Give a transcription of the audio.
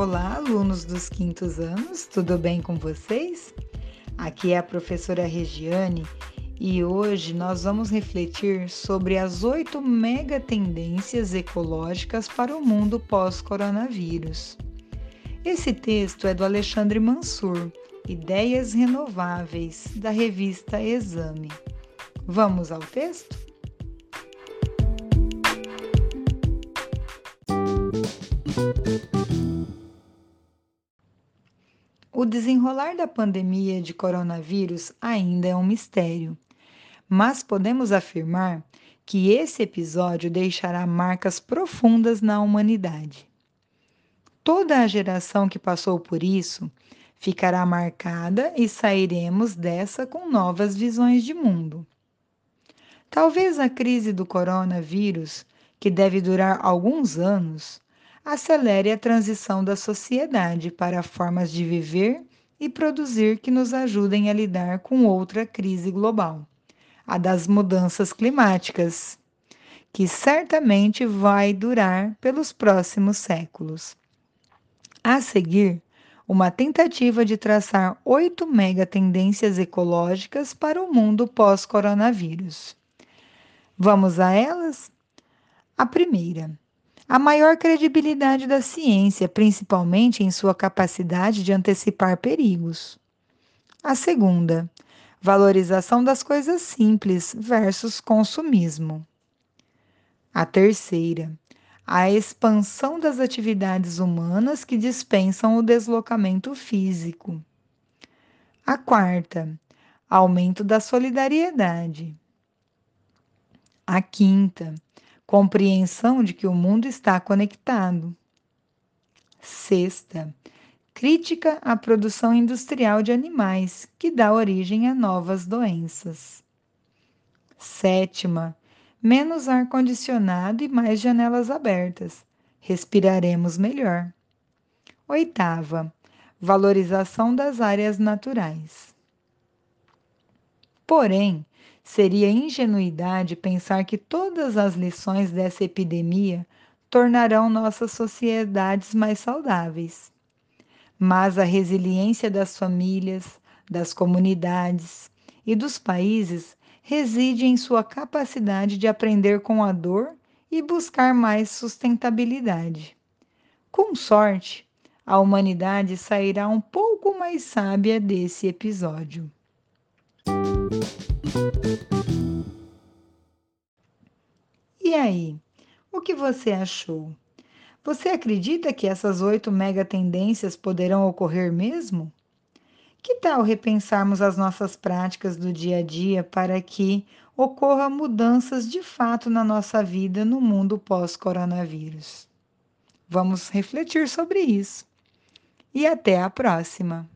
Olá, alunos dos quintos anos, tudo bem com vocês? Aqui é a professora Regiane e hoje nós vamos refletir sobre as oito mega tendências ecológicas para o mundo pós-coronavírus. Esse texto é do Alexandre Mansur, Ideias Renováveis, da revista Exame. Vamos ao texto? Desenrolar da pandemia de coronavírus ainda é um mistério, mas podemos afirmar que esse episódio deixará marcas profundas na humanidade. Toda a geração que passou por isso ficará marcada e sairemos dessa com novas visões de mundo. Talvez a crise do coronavírus, que deve durar alguns anos, acelere a transição da sociedade para formas de viver e produzir que nos ajudem a lidar com outra crise global, a das mudanças climáticas, que certamente vai durar pelos próximos séculos. A seguir, uma tentativa de traçar oito mega tendências ecológicas para o mundo pós-coronavírus. Vamos a elas? A primeira a maior credibilidade da ciência, principalmente em sua capacidade de antecipar perigos. A segunda, valorização das coisas simples versus consumismo. A terceira, a expansão das atividades humanas que dispensam o deslocamento físico. A quarta, aumento da solidariedade. A quinta, compreensão de que o mundo está conectado. Sexta, crítica à produção industrial de animais, que dá origem a novas doenças. Sétima, menos ar-condicionado e mais janelas abertas. Respiraremos melhor. Oitava, valorização das áreas naturais. Porém, Seria ingenuidade pensar que todas as lições dessa epidemia tornarão nossas sociedades mais saudáveis. Mas a resiliência das famílias, das comunidades e dos países reside em sua capacidade de aprender com a dor e buscar mais sustentabilidade. Com sorte, a humanidade sairá um pouco mais sábia desse episódio. E aí, o que você achou? Você acredita que essas oito mega tendências poderão ocorrer mesmo? Que tal repensarmos as nossas práticas do dia a dia para que ocorram mudanças de fato na nossa vida no mundo pós-coronavírus? Vamos refletir sobre isso. E até a próxima!